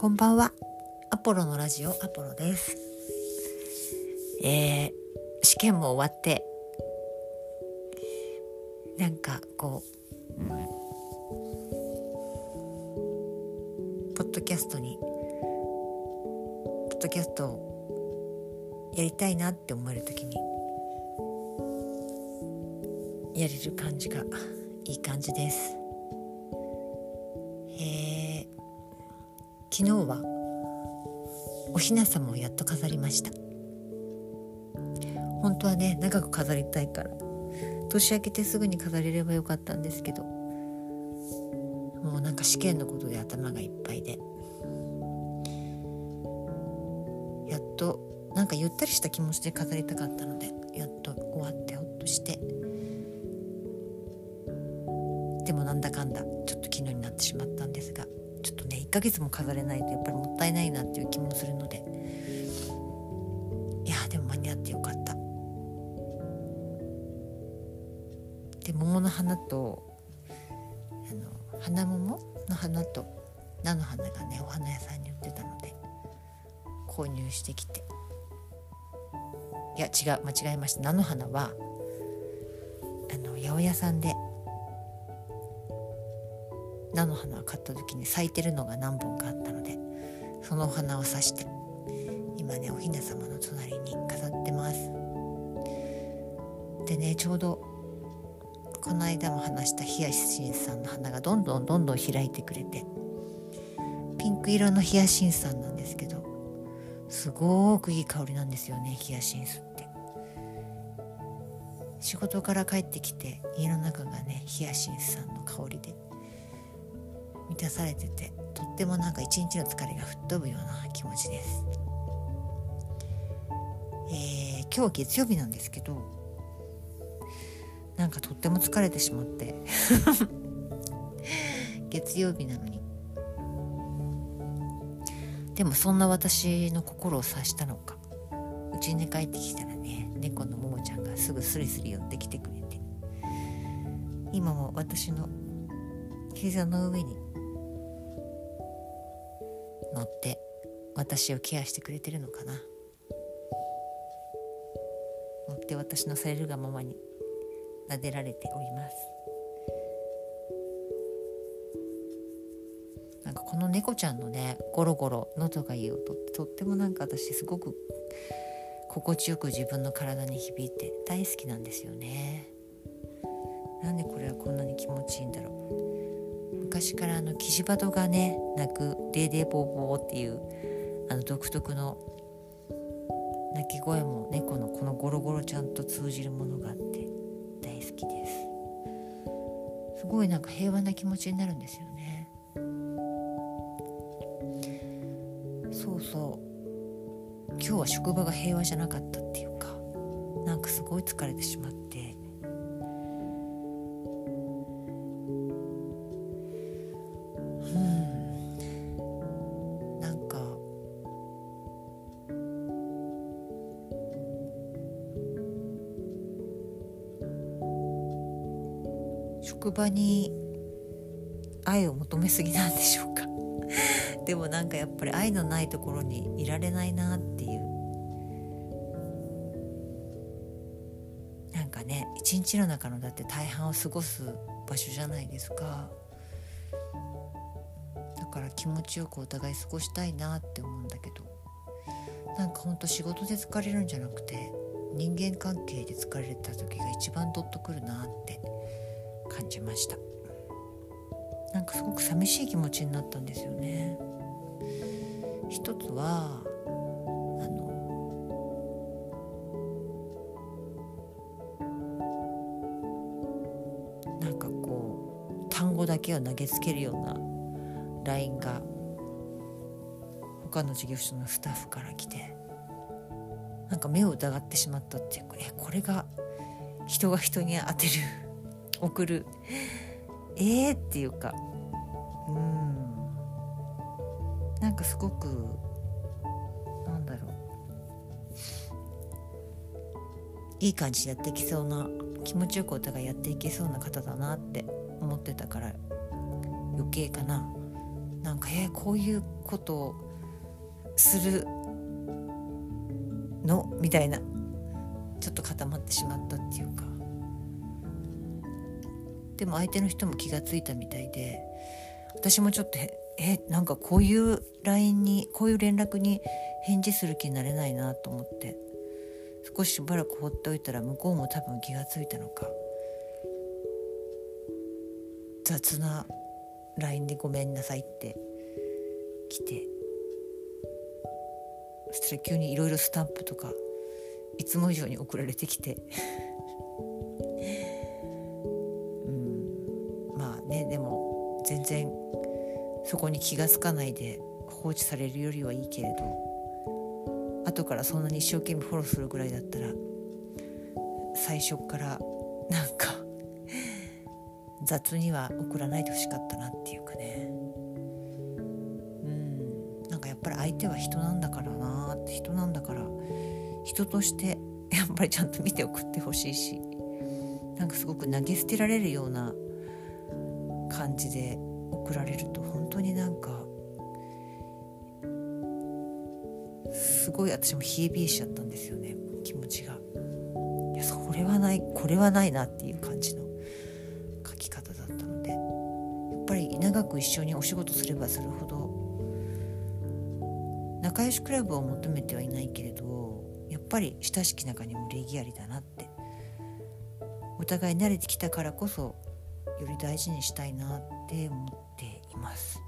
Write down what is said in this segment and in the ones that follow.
こんばんは。アポロのラジオアポロです。えー、試験も終わって、なんかこう、ポッドキャストに、ポッドキャストをやりたいなって思えるときに、やれる感じがいい感じです。昨日はおひな様をやっと飾りました。本当はね長く飾りたいから年明けてすぐに飾れればよかったんですけどもうなんか試験のことで頭がいっぱいでやっとなんかゆったりした気持ちで飾りたかったのでやっと終わってほっとしてでもなんだかんだ1ヶ月も飾れないとやっぱりもったいないなっていう気もするので。いやでも間に合ってよかった。で桃の花とあの花桃の花と菜の花がねお花屋さんに売ってたので購入してきて。いや違う間違えました。菜の花はあの八百屋さんで菜の花を買った時に咲いてるのが何本かあったのでそのお花を刺して今ねおひな様の隣に飾ってます。でねちょうどこの間も話したヒヤシンさんの花がどんどんどんどん開いてくれてピンク色のヒヤシンさんなんですけどすごくいい香りなんですよねヒヤシンスって。仕事から帰ってきて家の中がねヒヤシンスさんの香りで。満たされててとってもなんか一日の疲れが吹っ飛ぶような気持ちです、えー、今日月曜日なんですけどなんかとっても疲れてしまって 月曜日なのに。でもそんな私の心を察したのか。うちに帰ってきたらね猫のももちゃんがすぐスリスリ寄ってきてくれて。今も私の膝の上に乗って私をケアしてくれてるのかな。乗って私のされるがままに撫でられております。なんかこの猫ちゃんのねゴロゴロ喉がいい音ってとってもなんか私すごく心地よく自分の体に響いて大好きなんですよね。なんでこれはこんなに気持ちいいんだろう。昔からあのキジバトがね鳴く「デーデーボーボー」っていうあの独特の鳴き声も猫のこのゴロゴロちゃんと通じるものがあって大好きです。すごいなんか平和な気持ちになるんですよね。そうそう。今日は職場が平和じゃなかったっていうかなんかすごい疲れてしまって。職場に愛を求めすぎなんでしょうか。でもなんかやっぱり愛のないところにいられないなっていう。なんかね一日の中のだって大半を過ごす場所じゃないですか。だから気持ちよくお互い過ごしたいなって思うんだけど。なんかほんと仕事で疲れるんじゃなくて人間関係で疲れた時が一番ドッとくるなって。感じました。なんかすごく寂しい気持ちになったんですよね。一つはあのなんかこう単語だけを投げつけるような LINE が他の事業所のスタッフから来てなんか目を疑ってしまったっていうかえこれが人が人に当てる送る。えーっていうか。うん。なんかすごくなんだろう。いい感じでやっていきそうな気持ちよくお互いやっていけそうな方だなって思ってたから余計かな。なんかえー、こういうことをするの？みたいな。ちょっと固まってしまったっていうか。でも相手の人も気が付いたみたいで私もちょっとえなんかこういう LINE にこういう連絡に返事する気になれないなと思って少ししばらく放っておいたら向こうも多分気が付いたのか雑な LINE で「ごめんなさい」って来てそしたら急にいろいろスタンプとかいつも以上に送られてきて。そこに気が付かないで放置されるよりはいいけれど後からそんなに一生懸命フォローするぐらいだったら最初からなんか 雑には送らないでほしかったなっていうかね。うん。なんかやっぱり相手は人なんだからなって人なんだから人として やっぱりちゃんと見て送ってほしいしなんかすごく投げ捨てられるような感じで送られると本当になんかすごい私も冷え冷えしちゃったんですよね。気持ちが。いやそれはないこれはないなっていう感じの書き方だったので。やっぱり長く一緒にお仕事すればするほど仲良しクラブを求めてはいないけれどやっぱり親しき中にも礼儀ありだなってお互い慣れてきたからこそより大事にしたいなって思っています。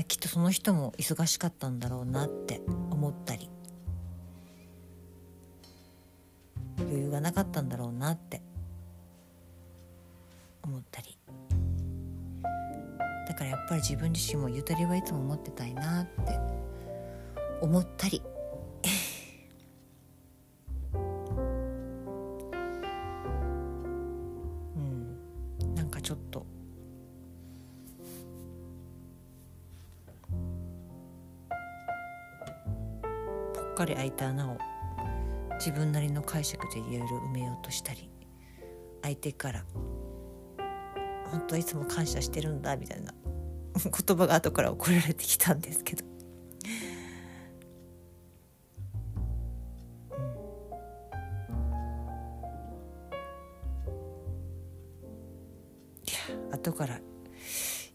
あきっとその人も忙しかったんだろうなって思ったり。余裕がなかったんだろうなって。思ったり。だからやっぱり自分自身もゆとりはいつも持ってたいなって思ったり。解釈でいろいろ埋めようとしたり相手から「本当いつも感謝してるんだ」みたいな 言葉が後から送られてきたんですけど。後から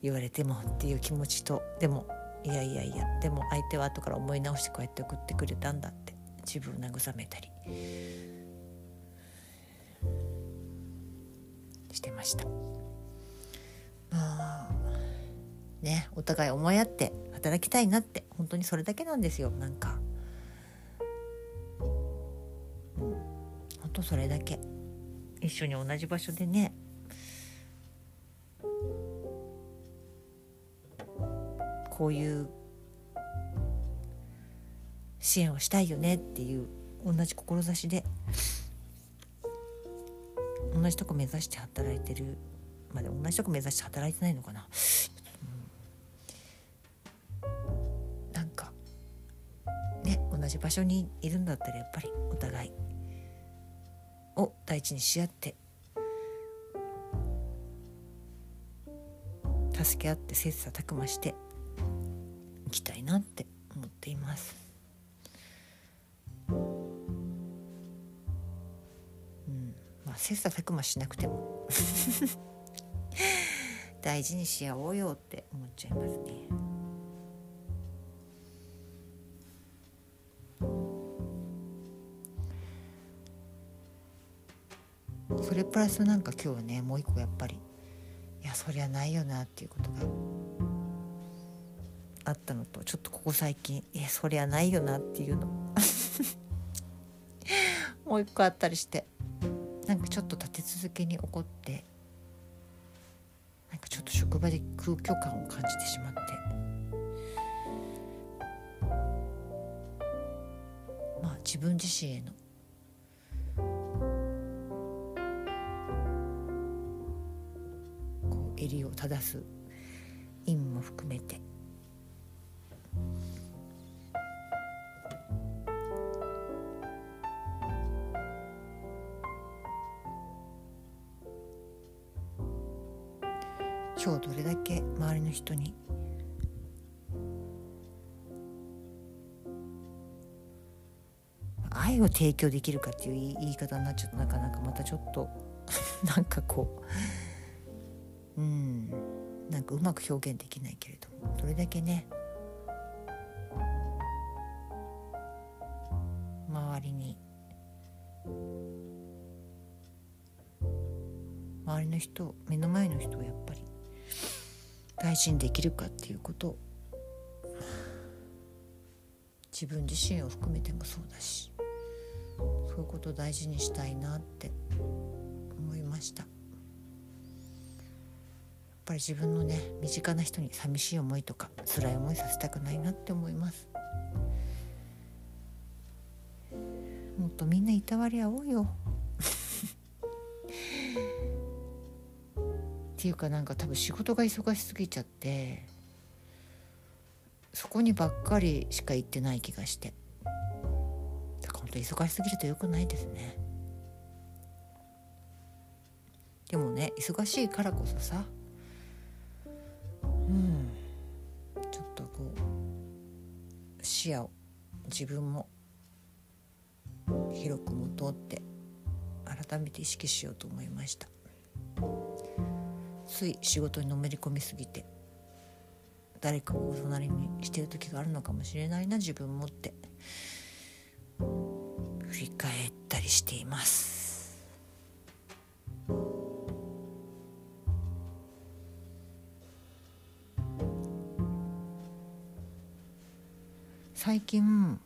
言われてもっていう気持ちとでもいやいやいやでも相手は後から思い直してこうやって送ってくれたんだって自分を慰めたり。してました。まあねお互い思い合って働きたいなって本当にそれだけなんですよ。なんか本当それだけ。一緒に同じ場所でね。こういう支援をしたいよねっていう同じ志で。同じとこ目指して働いてる。まで同じとこ目指して働いてないのかな、うん、なんかね同じ場所にいるんだったらやっぱりお互い。を大事にし合って。助け合って切磋琢磨していきたいなって思っています。切磋琢磨しなくても。大事にし合おうよって思っちゃいますね。それプラスなんか今日はねもう一個やっぱりいやそりゃないよなっていうことが。あったのとちょっとここ最近えそりゃないよなっていうの。もう一個あったりして。なんかちょっと立て続けに起こってなんかちょっと職場で空虚感を感じてしまって。まあ自分自身への。こう襟を正す意味も含めて。今日どれだけ周りの人に愛を提供できるかっていう言い方になっちゃうとなかなかまたちょっと なんかこううんなんかうまく表現できないけれどもどれだけね周りに周りの人目の前の人をやっぱり大事にできるかっていうこと。自分自身を含めてもそうだし。そういうことを大事にしたいなって思いました。やっぱり自分のね身近な人に寂しい思いとか辛い思いさせたくないなって思います。もっとみんないたわり合おうよ。っていうかなんか多分仕事が忙しすぎちゃってそこにばっかりしか行ってない気がしてだから本当忙しすぎると良くないですねでもね忙しいからこそさうんちょっとこう視野を自分も広く持とうって改めて意識しようと思いました。つい仕事にのめり込みすぎて誰かをお隣にしてる時があるのかもしれないな自分もって振り返ったりしています。最近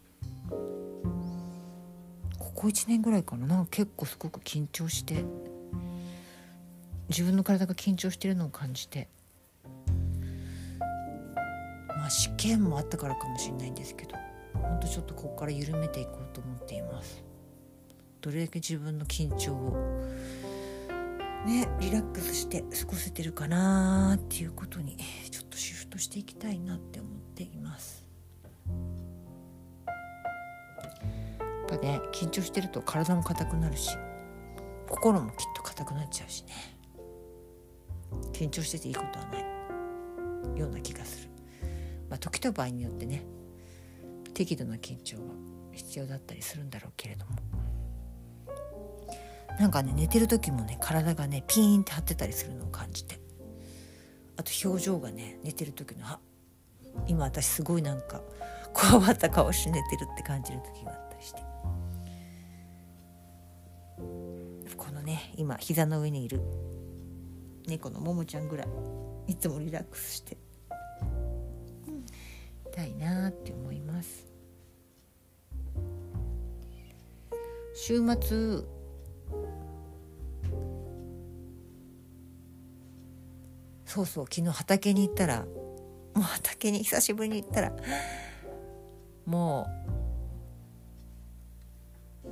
ここ1年ぐらいかななんか結構すごく緊張して自分の体が緊張してるのを感じて。まあ試験もあったからかもしれないんですけどほんとちょっとここから緩めていこうと思っています。どれだけ自分の緊張をねリラックスして過ごせてるかなっていうことにちょっとシフトしていきたいなって思っています。やっぱね緊張してると体も硬くなるし心もきっと硬くなっちゃうしね。緊張してていいことはないような気がする、まあ、時と場合によってね適度な緊張は必要だったりするんだろうけれども。なんかね寝てる時もね体がねピーンって張ってたりするのを感じて。あと表情がね寝てる時のあ今私すごいなんかこわばった顔して寝てるって感じる時があったりして。このね今膝の上にいる猫のももちゃんぐらいいつもリラックスして。いたいなって思います。週末そうそう昨日畑に行ったらもう畑に久しぶりに行ったらもう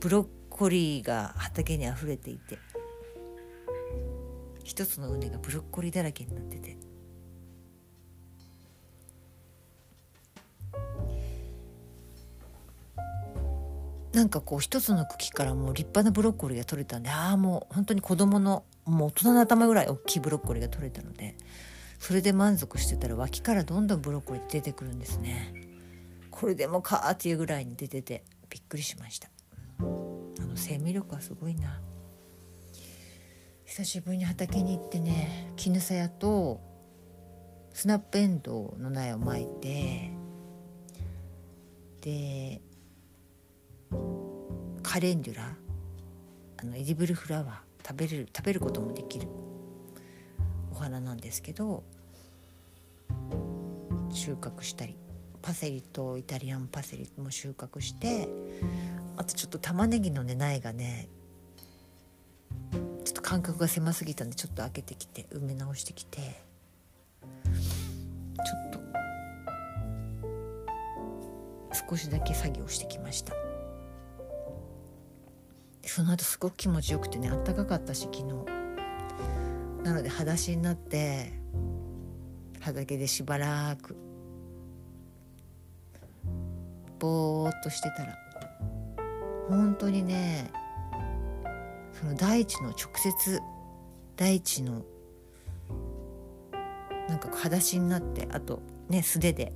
ブロッコリーが畑にあふれていて。一つの畝がブロッコリーだらけになってて。なんかこう一つの茎からもう立派なブロッコリーが取れたんでああもう本当に子供のもう大人の頭ぐらい大きいブロッコリーが取れたのでそれで満足してたら脇からどんどんブロッコリー出てくるんですね。これでもかっていうぐらいに出ててびっくりしました。あの生命力はすごいな。久しぶりに畑に行ってね絹さやとスナップエンドウの苗をまいてでカレンデュラあのエディブルフラワー食べれる食べることもできるお花なんですけど収穫したりパセリとイタリアンパセリも収穫してあとちょっと玉ねぎのね苗がね間隔が狭すぎたんでちょっと開けてきて埋め直してきて。ちょっと。少しだけ作業してきました。その後すごく気持ちよくてねあったかかったし昨日。なので裸足になって畑でしばらく。ぼーっとしてたら本当にねその大地の直接大地のなんか裸足になってあとね素手で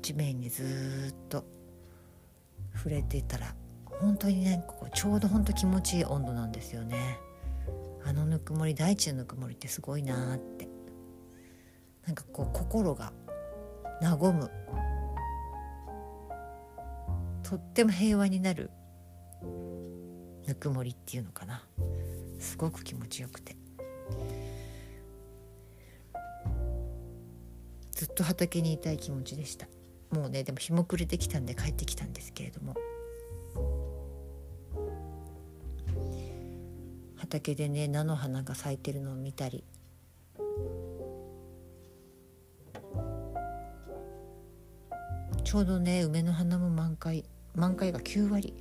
地面にずっと触れてたら本当にねここちょうど本当気持ちいい温度なんですよね。あのぬくもり大地のぬくもりってすごいなって。なんかこう心が和む。とっても平和になるぬくもりっていうのかな。すごく気持ちよくて。ずっと畑にいたい気持ちでした。もうねでも日も暮れてきたんで帰ってきたんですけれども。畑でね菜の花が咲いてるのを見たり。ちょうどね梅の花も満開。満開が9割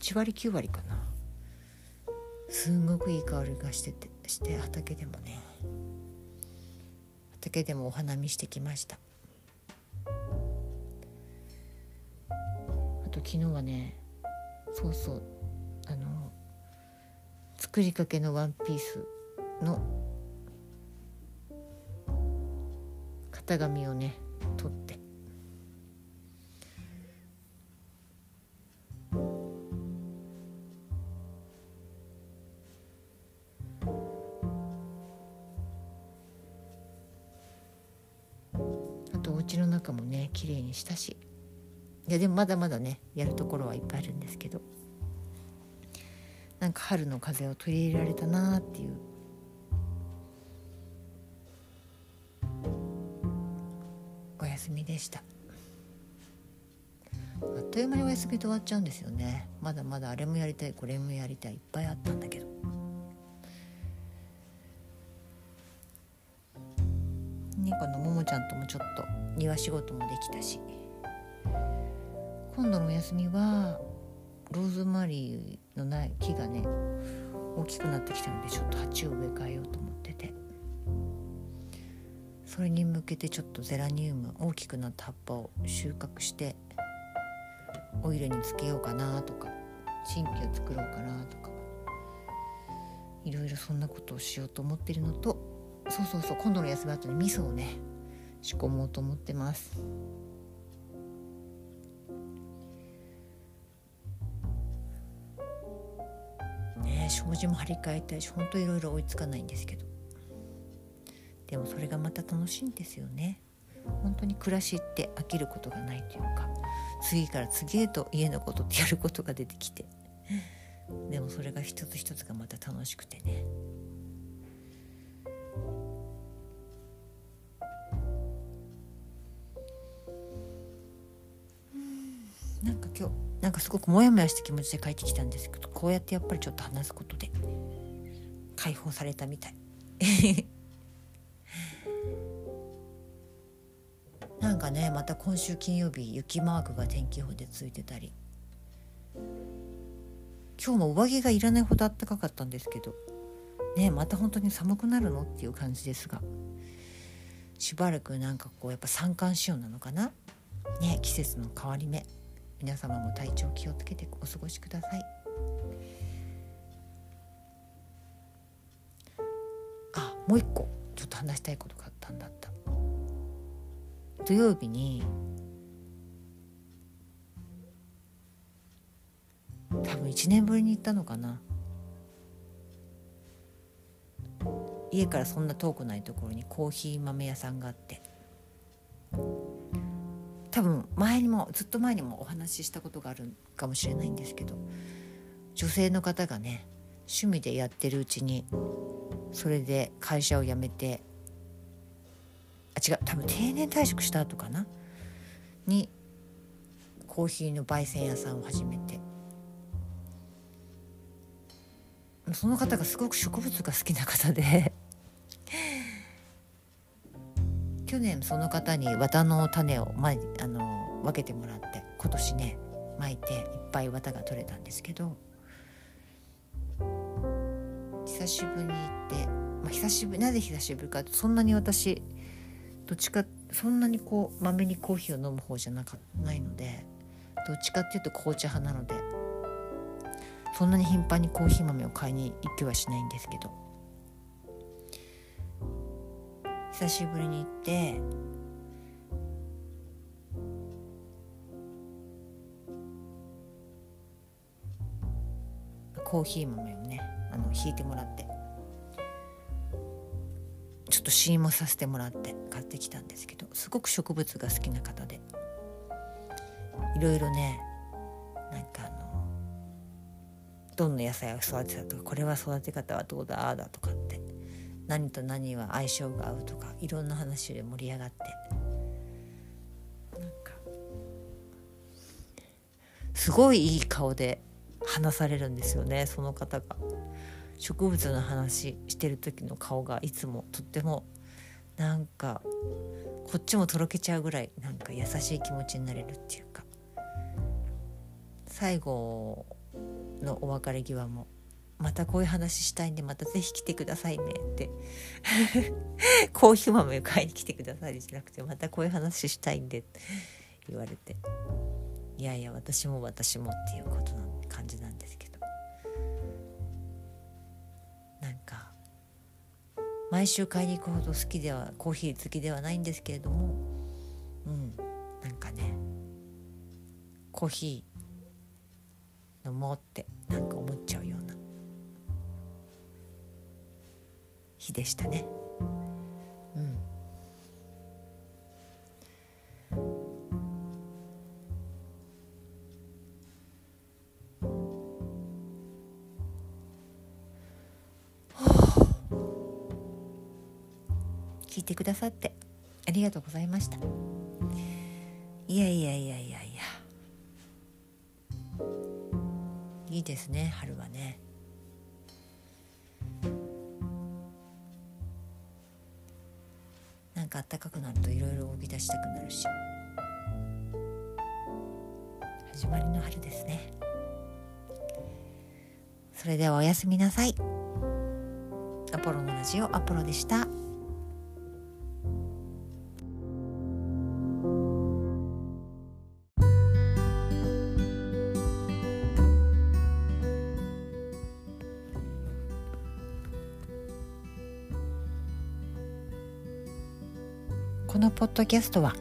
8割9割かな。すんごくいい香りがしててして畑でもね畑でもお花見してきました。あと昨日はねそうそうあの作りかけのワンピースの型紙をね家の中もね綺麗にしたし。いやでもまだまだねやるところはいっぱいあるんですけど。なんか春の風を取り入れられたなっていう。お休みでした。あっという間にお休みで終わっちゃうんですよね。まだまだあれもやりたいこれもやりたいいっぱいあったんだけど。もちゃんともちょっと庭仕事もできたし。今度のお休みはローズマリーのない木がね大きくなってきたのでちょっと鉢を植え替えようと思ってて。それに向けてちょっとゼラニウム大きくなった葉っぱを収穫してオイルにつけようかなとか新規を作ろうかなとかいろいろそんなことをしようと思ってるのとそうそうそう今度の休み後に味噌をね仕込もうと思ってます。ね障子も張り替えたいしほんといろいろ追いつかないんですけど。でもそれがまた楽しいんですよね。本当に暮らしって飽きることがないというか次から次へと家のことってやることが出てきて。でもそれが一つ一つがまた楽しくてね。今日なんかすごくモヤモヤした気持ちで帰ってきたんですけどこうやってやっぱりちょっと話すことで解放されたみたい。なんかねまた今週金曜日雪マークが天気予報でついてたり。今日も上着がいらないほど暖かかったんですけどねまた本当に寒くなるのっていう感じですがしばらくなんかこうやっぱ三寒四温なのかな？ね季節の変わり目。皆様も体調気をつけてお過ごしください。あもう一個ちょっと話したいことがあったんだった。土曜日に多分1年ぶりに行ったのかな。家からそんな遠くないところにコーヒー豆屋さんがあって。多分前にもずっと前にもお話ししたことがあるかもしれないんですけど女性の方がね趣味でやってるうちにそれで会社を辞めてあ違う多分定年退職した後かな？にコーヒーの焙煎屋さんを始めて。その方がすごく植物が好きな方で。去年その方に綿の種を、まあの分けてもらって今年ね巻いていっぱい綿が取れたんですけど久しぶりに行って、まあ、久しぶりなぜ久しぶりかそんなに私どっちかそんなにこうまめにコーヒーを飲む方じゃなかないのでどっちかっていうと紅茶派なのでそんなに頻繁にコーヒー豆を買いに行きはしないんですけど久しぶりに行ってコーヒー豆をねあの引いてもらってちょっと試飲もさせてもらって買ってきたんですけどすごく植物が好きな方でいろいろねなんかあのどんな野菜を育てたとかこれは育て方はどうだああだとかっ何と何は相性が合うとかいろんな話で盛り上がって。なんか。すごいいい顔で話されるんですよねその方が。植物の話してる時の顔がいつもとってもなんかこっちもとろけちゃうぐらいなんか優しい気持ちになれるっていうか。最後のお別れ際も「またこういう話したいんでまた是非来てくださいね」って コーヒー豆を買いに来てくださいじゃなくて「またこういう話したいんで」って言われて「いやいや私も私も」っていうことな感じなんですけどなんか。毎週買いに行くほど好きではコーヒー好きではないんですけれどもうんなんかねコーヒー飲もうってなんか日でしたね。うん。聞いてくださってありがとうございました。いやいやいやいやいや。いいですね春はね。したくなるし。始まりの春ですね。それではおやすみなさい。アポロのラジオアポロでした。このポッドキャストは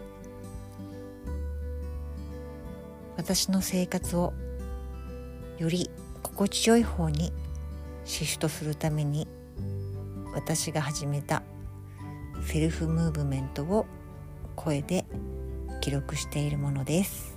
私の生活をより心地よい方にシフトするために私が始めたセルフムーブメントを声で記録しているものです。